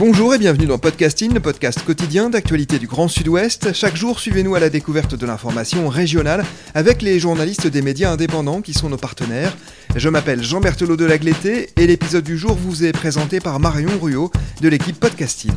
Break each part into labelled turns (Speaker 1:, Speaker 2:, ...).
Speaker 1: Bonjour et bienvenue dans Podcasting, le podcast quotidien d'actualité du Grand Sud-Ouest. Chaque jour, suivez-nous à la découverte de l'information régionale avec les journalistes des médias indépendants qui sont nos partenaires. Je m'appelle Jean Berthelot de Lagleté et l'épisode du jour vous est présenté par Marion Ruot de l'équipe Podcasting.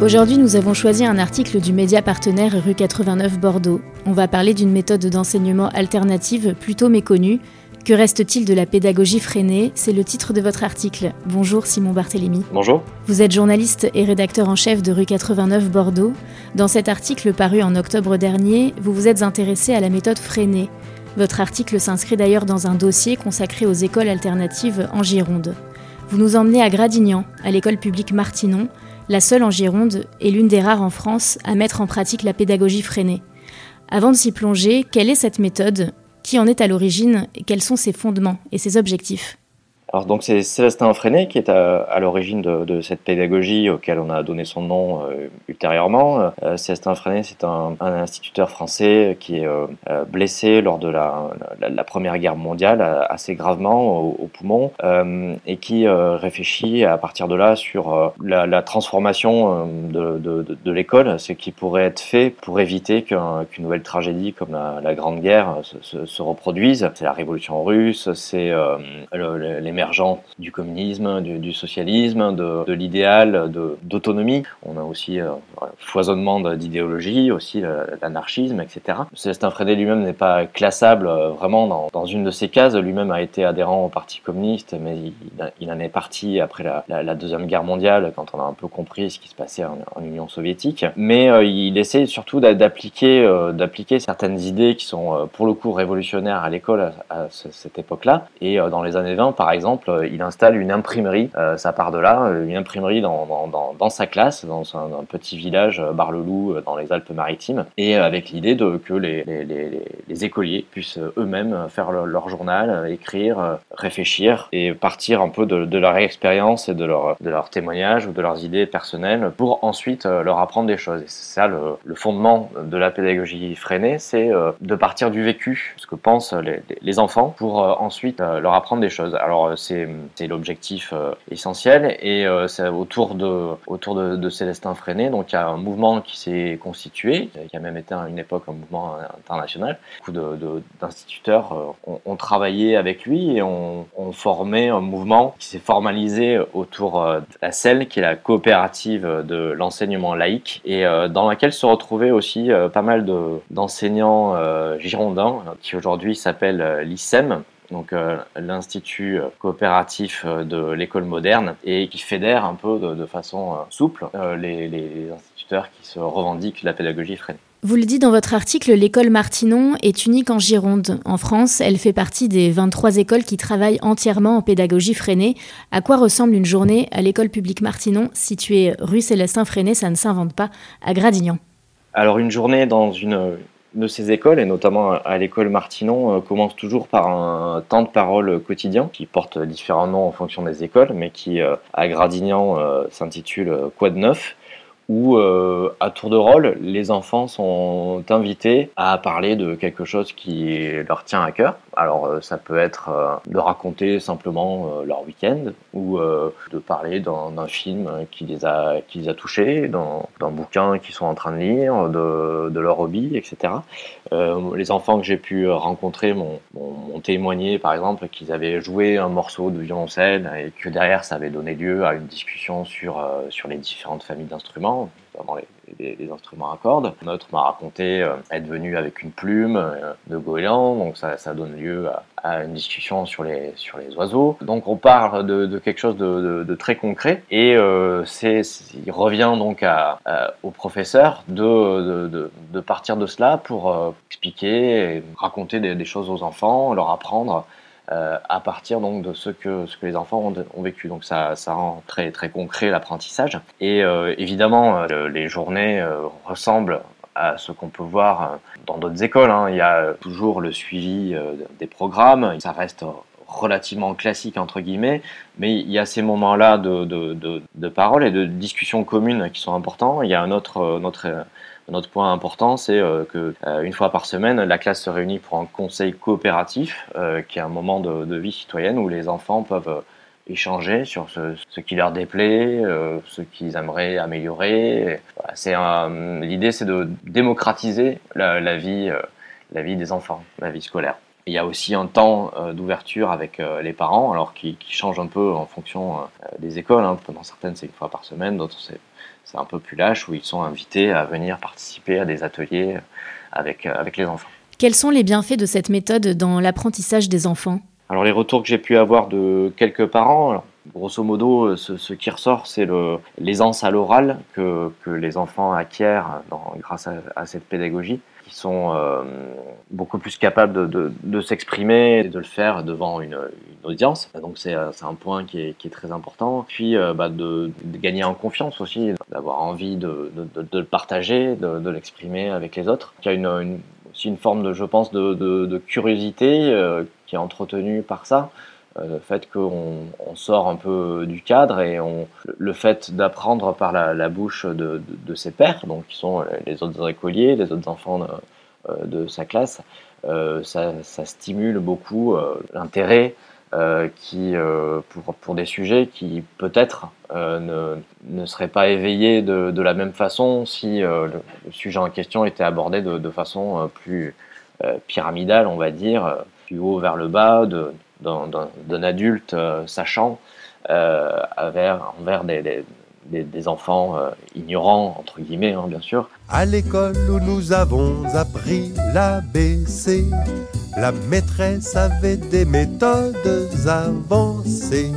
Speaker 2: Aujourd'hui, nous avons choisi un article du média partenaire Rue 89 Bordeaux. On va parler d'une méthode d'enseignement alternative plutôt méconnue. Que reste-t-il de la pédagogie freinée? C'est le titre de votre article. Bonjour Simon Barthélémy.
Speaker 3: Bonjour.
Speaker 2: Vous êtes journaliste et rédacteur en chef de Rue 89 Bordeaux. Dans cet article paru en octobre dernier, vous vous êtes intéressé à la méthode freinée. Votre article s'inscrit d'ailleurs dans un dossier consacré aux écoles alternatives en Gironde. Vous nous emmenez à Gradignan, à l'école publique Martinon, la seule en Gironde et l'une des rares en France à mettre en pratique la pédagogie freinée. Avant de s'y plonger, quelle est cette méthode? Qui en est à l'origine Quels sont ses fondements et ses objectifs
Speaker 3: alors donc c'est Célestin Freinet qui est à, l'origine de, de, cette pédagogie auquel on a donné son nom euh, ultérieurement. Euh, Célestin Freinet c'est un, un, instituteur français qui est euh, blessé lors de la, la, la, Première Guerre mondiale assez gravement au, au poumon euh, et qui réfléchit à partir de là sur la, la, transformation de, de, de l'école, ce qui pourrait être fait pour éviter qu'une qu nouvelle tragédie comme la, Grande Guerre se, se, se reproduise. C'est la Révolution russe, c'est les émergente du communisme, du, socialisme, de, l'idéal d'autonomie. On a aussi euh, foisonnement d'idéologie, aussi l'anarchisme, etc. Célestin Frédé lui-même n'est pas classable euh, vraiment dans, une de ces cases. Lui-même a été adhérent au Parti communiste, mais il, en est parti après la, Deuxième Guerre mondiale, quand on a un peu compris ce qui se passait en, Union soviétique. Mais euh, il essaie surtout d'appliquer euh, certaines idées qui sont euh, pour le coup révolutionnaires à l'école à, cette époque-là. Et euh, dans les années 20, par exemple, euh, il installe une imprimerie, euh, ça part de là, euh, une imprimerie dans, sa classe, dans un, petit village, Bar-le-Loup, dans les Alpes-Maritimes, et avec l'idée que les, écoliers puissent eux-mêmes faire leur, journal, écrire, réfléchir et partir un peu de, leur expérience et de leur, de témoignage ou de leurs idées personnelles pour ensuite leur apprendre des choses. Et c'est ça le, le, fondement de la pédagogie freinée, c'est de partir du vécu, ce que pensent les, les enfants, pour ensuite leur apprendre des choses. Alors c'est l'objectif euh, essentiel. Et euh, c'est autour de, Célestin Freinet, donc il y a un mouvement qui s'est constitué, qui a même été à une époque un mouvement international. Beaucoup d'instituteurs euh, ont, travaillé avec lui et ont, formé un mouvement qui s'est formalisé autour de la CEL, qui est la coopérative de l'enseignement laïque, et dans laquelle se retrouvaient aussi pas mal d'enseignants girondins, qui aujourd'hui s'appellent l'ISEM, donc euh, l'Institut coopératif de l'école moderne, et qui fédère un peu de, de façon euh, souple euh, les, les, instituteurs qui se revendiquent la pédagogie freinée.
Speaker 2: Vous le dites dans votre article, l'école Martinon est unique en Gironde. En France, elle fait partie des 23 écoles qui travaillent entièrement en pédagogie freinée. À quoi ressemble une journée à l'école publique Martinon, située rue Célestin Freinet, ça ne s'invente pas, à Gradignan?
Speaker 3: Alors une journée dans une de ces écoles, et notamment à l'école Martinon, euh, commence toujours par un temps de parole quotidien qui porte différents noms en fonction des écoles, mais qui euh, à Gradignan euh, s'intitule Quoi de neuf? Où euh, à tour de rôle, les enfants sont invités à parler de quelque chose qui leur tient à cœur. Alors euh, ça peut être euh, de raconter simplement leur week-end ou de parler d'un film qui les a qui les a touchés, d'un bouquin qu'ils sont en train de lire, de, de leur hobby, etc. les enfants que j'ai pu rencontrer m'ont témoigné par exemple qu'ils avaient joué un morceau de violoncelle et que derrière ça avait donné lieu à une discussion sur sur les différentes familles d'instruments notamment les, des, instruments à cordes. Un autre m'a raconté être venu avec une plume de goéland, donc ça, donne lieu à, à, une discussion sur les, sur les oiseaux. Donc on parle de, quelque chose de, très concret et c'est, il revient donc à, au professeur de, de, partir de cela pour expliquer, et raconter des choses aux enfants, leur apprendre euh, à partir donc de ce que, ce que les enfants ont, vécu. Donc ça, ça rend très, très concret l'apprentissage. Et euh, évidemment, euh, les journées ressemblent à ce qu'on peut voir dans d'autres écoles. Hein. Il y a toujours le suivi des programmes. Ça reste relativement classique entre guillemets, mais il y a ces moments-là de, de, de, de, parole et de discussion commune qui sont importants. Il y a un autre, notre un autre point important, c'est euh, que euh, une fois par semaine, la classe se réunit pour un conseil coopératif, euh, qui est un moment de, vie citoyenne où les enfants peuvent échanger sur ce, qui leur déplaît, ce qu'ils aimeraient améliorer. c'est l'idée, c'est de démocratiser la, vie, la vie des enfants, la vie scolaire. Il y a aussi un temps d'ouverture avec les parents, alors qui, change un peu en fonction des écoles. Hein. Dans certaines, c'est une fois par semaine, d'autres, c'est un peu plus lâche, où ils sont invités à venir participer à des ateliers avec, euh, avec les enfants.
Speaker 2: Quels sont les bienfaits de cette méthode dans l'apprentissage des enfants?
Speaker 3: Alors les retours que j'ai pu avoir de quelques parents, grosso modo, ce, qui ressort, c'est l'aisance à l'oral que, que, les enfants acquièrent grâce à, cette pédagogie qui sont euh, beaucoup plus capables de, s'exprimer et de le faire devant une, audience. Donc c'est un point qui est, très important. Puis euh, bah, de, gagner en confiance aussi, d'avoir envie de, le partager, de, l'exprimer avec les autres. Il y a aussi une forme de, je pense, de, curiosité euh, qui est entretenue par ça le fait qu'on on sort un peu du cadre et on, le fait d'apprendre par la, bouche de, ses pairs, donc qui sont les autres écoliers, les autres enfants de, de sa classe, euh, ça, stimule beaucoup euh, l'intérêt euh, qui, pour, pour, des sujets qui peut-être ne, ne seraient pas éveillés de, de la même façon si le, sujet en question était abordé de, façon plus pyramidale, on va dire, plus haut vers le bas, d'un adulte euh, sachant euh, envers, envers des, des, des, enfants euh, ignorants, entre guillemets, hein, bien sûr.
Speaker 4: À l'école où nous avons appris l'ABC, la maîtresse avait des méthodes avancées.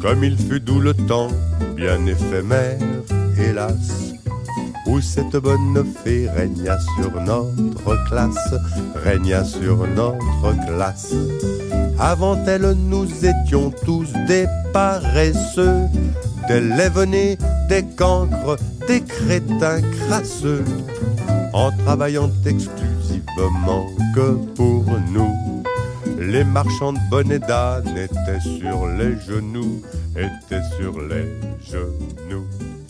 Speaker 4: Comme il fut doux le temps, bien éphémère, hélas, où cette bonne fée régna sur notre classe, régna sur notre classe. Avant elle, nous étions tous des paresseux, des lavenés, des cancres, des crétins crasseux, en travaillant exclusivement que pour nous. Les marchands de bonnets d'âne étaient sur les genoux, étaient sur les genoux.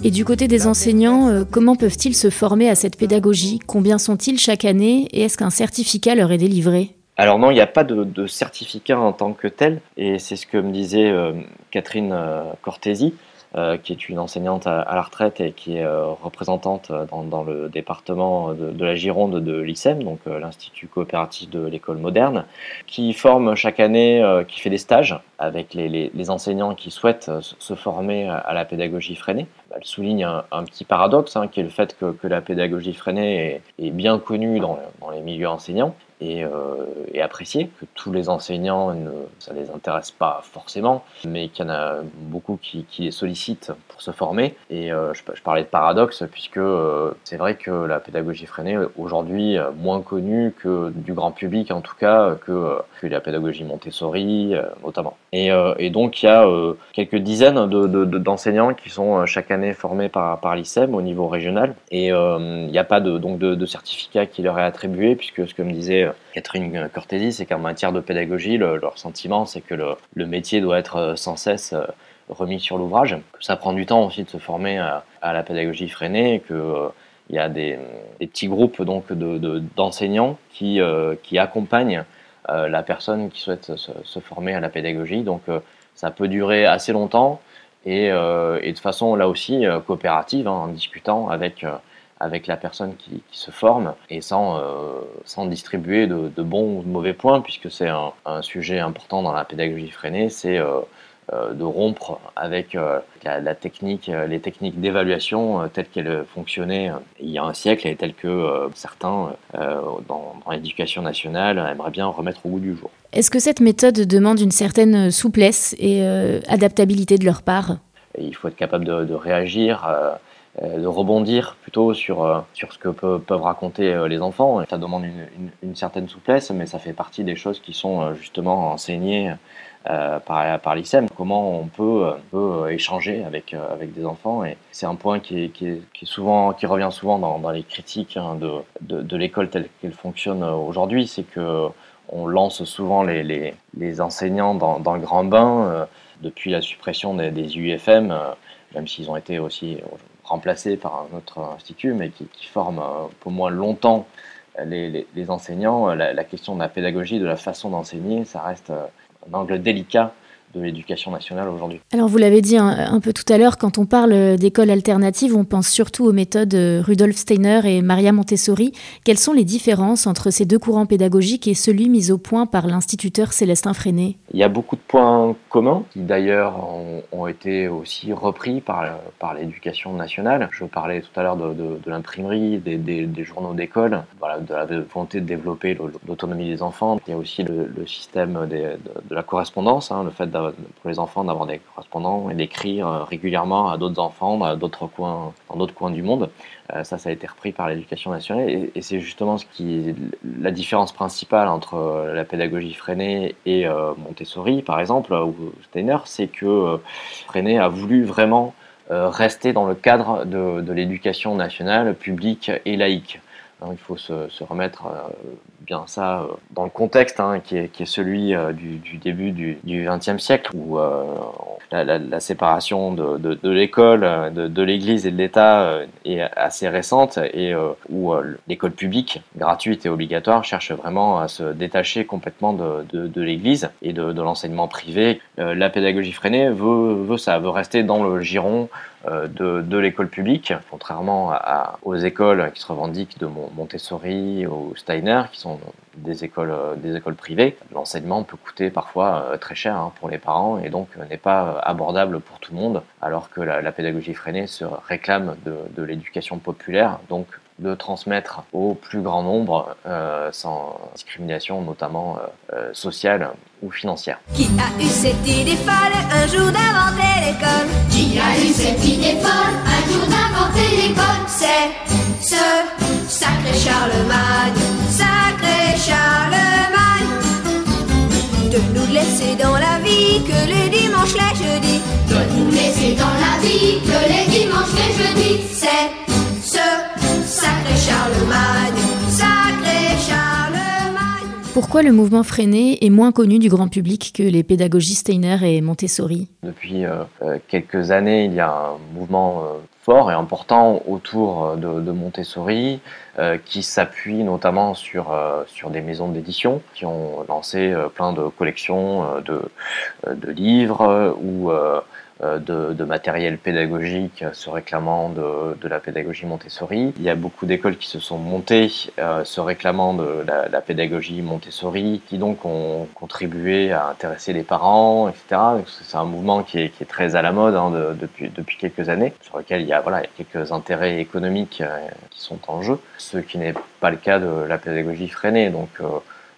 Speaker 2: Et du côté des enseignants, euh, comment peuvent-ils se former à cette pédagogie? Combien sont-ils chaque année? Et est-ce qu'un certificat leur est délivré?
Speaker 3: Alors non, il n'y a pas de, certificat en tant que tel, et c'est ce que me disait euh, Catherine euh, Cortési, euh, qui est une enseignante à, la retraite et qui est représentante dans, le département de, la Gironde de l'ICEM, donc l'Institut coopératif de l'école moderne, qui forme chaque année, qui fait des stages avec les, enseignants qui souhaitent se former à la pédagogie freinée. Elle souligne un, petit paradoxe, hein, qui est le fait que, la pédagogie freinée est, bien connue dans les milieux enseignants, euh, et, que tous les enseignants, ne, ça les intéresse pas forcément, mais qu'il y en a beaucoup qui, les sollicitent pour se former. Et euh, je, parlais de paradoxe, puisque euh, c'est vrai que la pédagogie freinée, aujourd'hui, moins connue que du grand public, en tout cas, que, la pédagogie Montessori, notamment. Et, et, donc, il y a quelques dizaines d'enseignants de, qui sont chaque année formés par, par l'ICEM au niveau régional. Et il n'y a pas donc de, certificat qui leur est attribué, puisque ce que me disait Catherine Cortési, c'est qu'en matière de pédagogie, leur sentiment, c'est que le, métier doit être euh, sans cesse euh, remis sur l'ouvrage, que ça prend du temps aussi de se former à, la pédagogie freinée, qu'il euh, y a des, petits groupes donc d'enseignants qui, qui accompagnent la personne qui souhaite se, former à la pédagogie. Donc ça peut durer assez longtemps et, de façon là aussi coopérative, hein, en discutant avec avec la personne qui, se forme et sans, euh, sans distribuer de, bons ou de mauvais points, puisque c'est un, sujet important dans la pédagogie freinée, c'est euh, de rompre avec la, technique, les techniques d'évaluation telles qu'elles fonctionnaient il y a un siècle et telles que certains dans, dans l'éducation nationale aimeraient bien remettre au goût du jour.
Speaker 2: Est-ce que cette méthode demande une certaine souplesse et adaptabilité de leur part?
Speaker 3: Il faut être capable de, de réagir euh, de rebondir plutôt sur, euh, sur ce que peuvent raconter euh, les enfants. Ça demande une, une, certaine souplesse, mais ça fait partie des choses qui sont justement enseignées par, par l'ICEM. Comment on peut, peut échanger avec, avec des enfants. Et c'est un point qui, est, qui, est, qui, est souvent, qui revient souvent dans, dans les critiques hein, de, de, de l'école telle qu'elle fonctionne aujourd'hui. C'est que on lance souvent les, les, les enseignants dans, dans, le grand bain depuis la suppression des, des UFM, même s'ils ont été aussi remplacé par un autre institut, mais qui, forme euh, pour moi longtemps les, enseignants. La, la, question de la pédagogie, de la façon d'enseigner, ça reste euh, un angle délicat de l'éducation nationale aujourd'hui.
Speaker 2: Alors vous l'avez dit un, peu tout à l'heure, quand on parle d'école alternative, on pense surtout aux méthodes Rudolf Steiner et Maria Montessori. Quelles sont les différences entre ces deux courants pédagogiques et celui mis au point par l'instituteur Célestin Freinet?
Speaker 3: Il y a beaucoup de points communs qui d'ailleurs ont, été aussi repris par, par l'éducation nationale. Je parlais tout à l'heure de, de, l'imprimerie, des, des, des, journaux d'école, voilà, de la volonté de développer l'autonomie des enfants. Il y a aussi le, le système de, de, la correspondance, hein, le fait d'avoir pour les enfants d'avoir des correspondants et d'écrire euh, régulièrement à d'autres enfants dans d'autres coins, dans d'autres coins du monde. Euh, ça, ça a été repris par l'éducation nationale et, c'est justement ce qui la différence principale entre euh, la pédagogie Freinet et Montessori, par exemple, ou Steiner, c'est que Freinet a voulu vraiment rester dans le cadre de, l'éducation nationale publique et laïque. Il faut se remettre bien ça euh, dans le contexte hein, qui, est, qui, est, celui euh, du, début du XXe siècle où euh, la, séparation de, l'école, de, l'Église et de l'État est assez récente et où l'école publique, gratuite et obligatoire, cherche vraiment à se détacher complètement de, l'Église et de, l'enseignement privé. la pédagogie freinée veut, veut ça, veut rester dans le giron de, l'école publique, contrairement aux écoles qui se revendiquent de Montessori ou Steiner, qui sont des écoles, euh, des écoles privées, l'enseignement peut coûter parfois euh, très cher hein, pour les parents et donc euh, n'est pas abordable pour tout le monde, alors que la, pédagogie freinée se réclame de, de l'éducation populaire, donc de transmettre au plus grand nombre euh, sans discrimination notamment euh, sociale ou financière.
Speaker 5: Qui a eu cette idée folle un jour d'inventer l'école? Qui a eu cette idée folle un jour d'inventer l'école? C'est ce sacré Charlemagne, sacré Charlemagne De nous laisser dans la vie que les dimanches, les jeudis De nous laisser dans la vie que les dimanches, les jeudis C'est Charlemagne, sacré Charlemagne.
Speaker 2: Pourquoi le mouvement freiné est moins connu du grand public que les pédagogies Steiner et Montessori?
Speaker 3: Depuis euh, euh, quelques années, il y a un mouvement euh, fort et important autour de, Montessori qui s'appuie notamment sur, sur des maisons d'édition qui ont lancé plein de collections de, de livres ou euh, de, matériel pédagogique se réclamant de, de, la pédagogie Montessori. Il y a beaucoup d'écoles qui se sont montées euh, se réclamant de la, pédagogie Montessori, qui donc ont contribué à intéresser les parents, etc. C'est un mouvement qui est, qui est, très à la mode hein, depuis, depuis quelques années, sur lequel il y a, voilà, quelques intérêts économiques euh, qui sont en jeu, ce qui n'est pas le cas de la pédagogie freinée. Donc,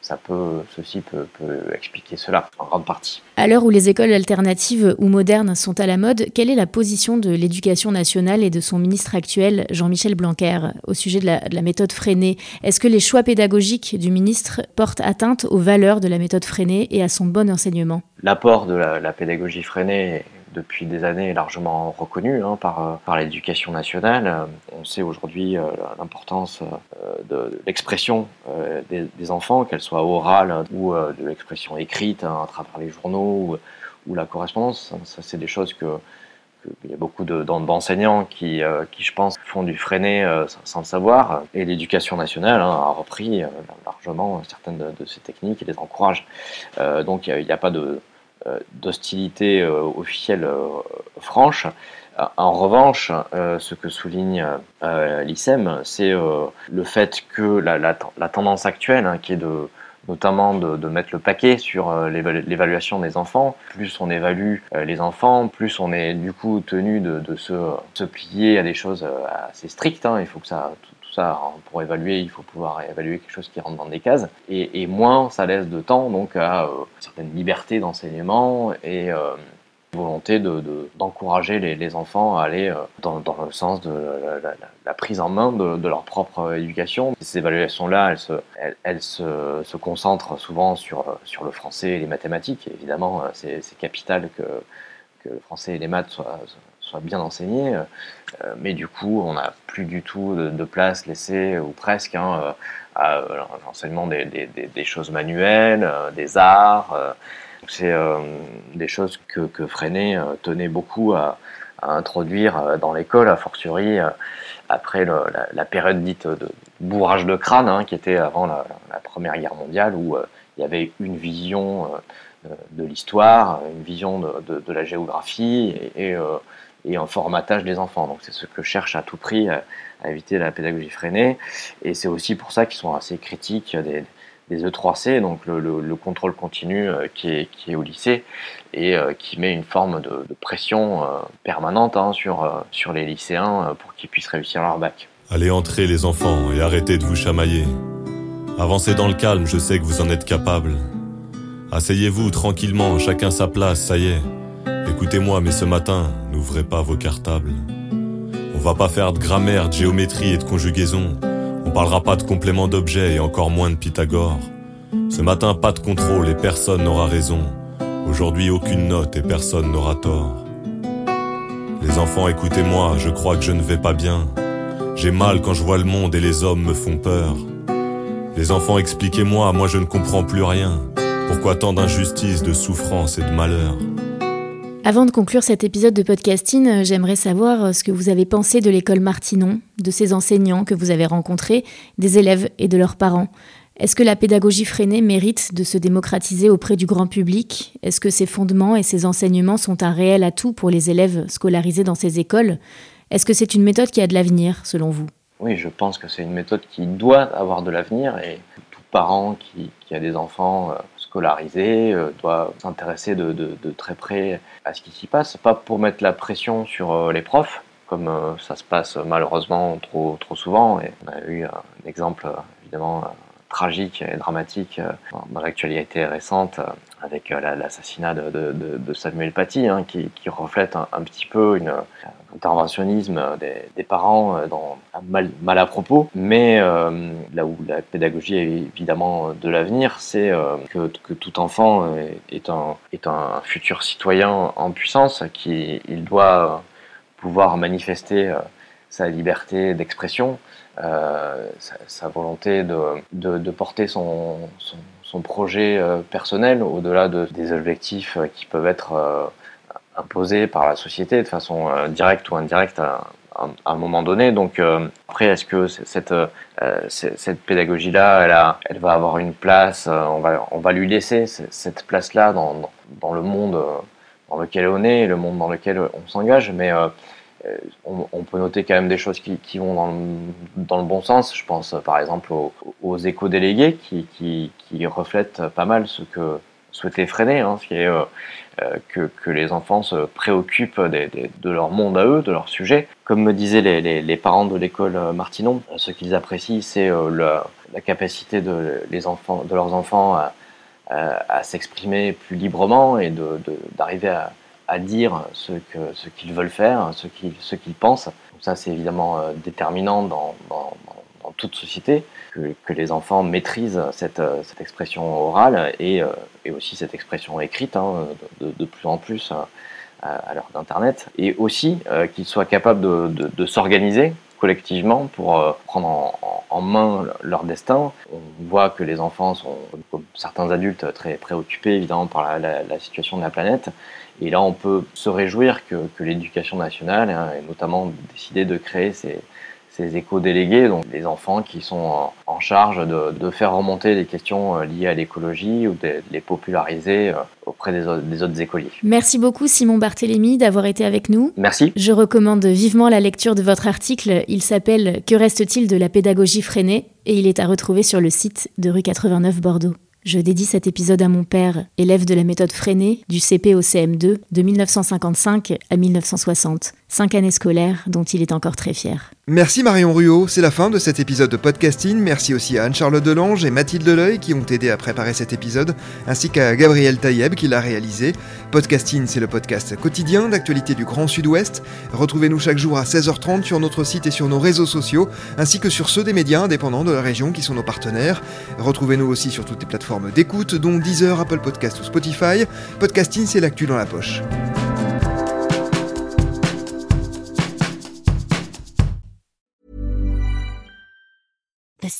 Speaker 3: ça peut, ceci peut, expliquer cela en grande partie.
Speaker 2: À l'heure où les écoles alternatives ou modernes sont à la mode, quelle est la position de l'éducation nationale et de son ministre actuel, Jean-Michel Blanquer, au sujet de la, méthode freinée? Est-ce que les choix pédagogiques du ministre portent atteinte aux valeurs de la méthode freinée et à son bon enseignement?
Speaker 3: L'apport de la, la pédagogie freinée depuis des années largement reconnu hein, par, euh, par l'éducation nationale. Euh, on sait aujourd'hui euh, l'importance de, l'expression des, enfants, qu'elle soit orale ou de l'expression écrite hein, à travers les journaux ou, la correspondance. Ça, c'est des choses que, il y a beaucoup d'enseignants qui, qui, je pense, font du freiné sans le savoir. Et l'éducation nationale hein, a repris largement certaines de, ces techniques et les encourage. donc il n'y a, pas de, d'hostilité euh, officielle euh, franche. En revanche, ce que souligne l'ICEM, c'est le fait que la, tendance actuelle, hein, qui est de, notamment de, mettre le paquet sur euh, l'évaluation des enfants. Plus on évalue euh, les enfants, plus on est du coup tenu de, se, plier à des choses assez strictes. Hein. Il faut que ça, ça, pour évaluer, il faut pouvoir évaluer quelque chose qui rentre dans des cases. Et, moins ça laisse de temps donc à certaines libertés d'enseignement et volonté d'encourager de, les, enfants à aller euh, dans, le sens de la, prise en main de, leur propre éducation. Ces évaluations-là, elles, se, concentrent souvent sur, sur le français et les mathématiques. évidemment, euh, c'est capital que, le français et les maths soient bien enseignés. Euh, mais du coup, on n'a plus du tout de, place laissée, ou presque, hein, à l'enseignement des, choses manuelles, des arts. C'est euh, des choses que, que Freinet euh, tenait beaucoup à, introduire euh, dans l'école, a fortiori après la, période dite de bourrage de crâne, hein, qui était avant la, Première Guerre mondiale, où il y avait une vision de l'histoire, une vision de, la géographie et, un formatage des enfants. Donc c'est ce que cherche à tout prix à, éviter la pédagogie freinée. Et c'est aussi pour ça qu'ils sont assez critiques des, des E3C, donc le, contrôle continu euh, qui, est, qui, est, au lycée et euh, qui met une forme de, pression euh, permanente hein, sur, sur les lycéens pour qu'ils puissent réussir leur bac.
Speaker 6: Allez entrer les enfants et arrêtez de vous chamailler. Avancez dans le calme, je sais que vous en êtes capables. Asseyez-vous tranquillement, chacun sa place, ça y est. Écoutez-moi, mais ce matin, n'ouvrez pas vos cartables. On va pas faire de grammaire, de géométrie et de conjugaison. On parlera pas de complément d'objet et encore moins de Pythagore. Ce matin, pas de contrôle et personne n'aura raison. Aujourd'hui, aucune note et personne n'aura tort. Les enfants, écoutez-moi, je crois que je ne vais pas bien. J'ai mal quand je vois le monde et les hommes me font peur. Les enfants, expliquez-moi, moi je ne comprends plus rien. Pourquoi tant d'injustice, de souffrance et de malheur
Speaker 2: avant de conclure cet épisode de podcasting, euh, j'aimerais savoir euh, ce que vous avez pensé de l'école Martinon, de ses enseignants que vous avez rencontrés, des élèves et de leurs parents. Est-ce que la pédagogie freinée mérite de se démocratiser auprès du grand public? Est-ce que ses fondements et ses enseignements sont un réel atout pour les élèves scolarisés dans ces écoles? Est-ce que c'est une méthode qui a de l'avenir, selon vous?
Speaker 3: Oui, je pense que c'est une méthode qui doit avoir de l'avenir et tout parent qui, a des enfants euh, scolarisé euh, doit s'intéresser de, très près à ce qui s'y passe, pas pour mettre la pression sur euh, les profs, comme euh, ça se passe malheureusement trop, souvent. On a eu un exemple évidemment tragique et dramatique dans l'actualité récente avec l'assassinat de, Samuel Paty, hein, qui, reflète un, petit peu une, interventionnisme des, parents euh, dans, mal, mal, à propos. Mais euh, là où la pédagogie est évidemment de l'avenir, c'est euh, que, tout enfant est un, est un futur citoyen en puissance, qui il doit pouvoir manifester sa liberté d'expression, sa, volonté de, de, porter son, son, projet personnel au-delà de, des objectifs qui peuvent être imposée par la société de façon euh, directe ou indirecte à, un moment donné. Donc euh, après, est-ce que cette, euh, cette pédagogie-là, elle, elle va avoir une place, on, va, on va lui laisser cette place-là dans, dans, le monde dans lequel on est, le monde dans lequel on s'engage, mais on, peut noter quand même des choses qui, qui vont dans le, dans le, bon sens. Je pense par exemple aux, aux éco-délégués qui, qui, qui, reflètent pas mal ce que souhaitait freiner, hein, ce qui est euh, que, que, les enfants se préoccupent de leur monde à eux, de leur sujet. Comme me disaient les, parents de l'école euh, Martinon, ce qu'ils apprécient, c'est euh, la, capacité de, les enfants, de leurs enfants à, s'exprimer plus librement et d'arriver à, à, dire ce qu'ils ce qu'ils veulent faire, ce qu'ils qu'ils pensent. Donc ça, c'est évidemment déterminant dans, dans, dans, toute société, que, que, les enfants maîtrisent cette, cette expression orale et et aussi cette expression écrite hein, de, plus en plus à, l'heure d'Internet, et aussi euh, qu'ils soient capables de, s'organiser collectivement pour euh, prendre en, main leur destin. On voit que les enfants sont, comme certains adultes, très préoccupés évidemment par la, situation de la planète. Et là, on peut se réjouir que, l'éducation nationale, hein, et notamment décider de créer ces, ces éco-délégués, donc des enfants qui sont en charge de, faire remonter les questions euh, liées à l'écologie ou de les populariser euh, auprès des, autres écoliers.
Speaker 2: Merci beaucoup Simon Barthélémy d'avoir été avec nous.
Speaker 3: Merci.
Speaker 2: Je recommande vivement la lecture de votre article. Il s'appelle Que reste-t-il de la pédagogie freinée? et il est à retrouver sur le site de rue 89 Bordeaux. Je dédie cet épisode à mon père, élève de la méthode freinée du CP au CM2 de 1955 à 1960. Cinq années scolaires dont il est encore très fier.
Speaker 1: Merci Marion Ruot, c'est la fin de cet épisode de podcasting. Merci aussi à Anne-Charlotte Delange et Mathilde Leuil qui ont aidé à préparer cet épisode, ainsi qu'à Gabriel Taïeb qui l'a réalisé. Podcasting, c'est le podcast quotidien d'actualité du Grand Sud-Ouest. Retrouvez-nous chaque jour à 16h30 sur notre site et sur nos réseaux sociaux, ainsi que sur ceux des médias indépendants de la région qui sont nos partenaires. Retrouvez-nous aussi sur toutes les plateformes d'écoute, dont Deezer, Apple Podcast ou Spotify. Podcasting, c'est l'actu dans la poche.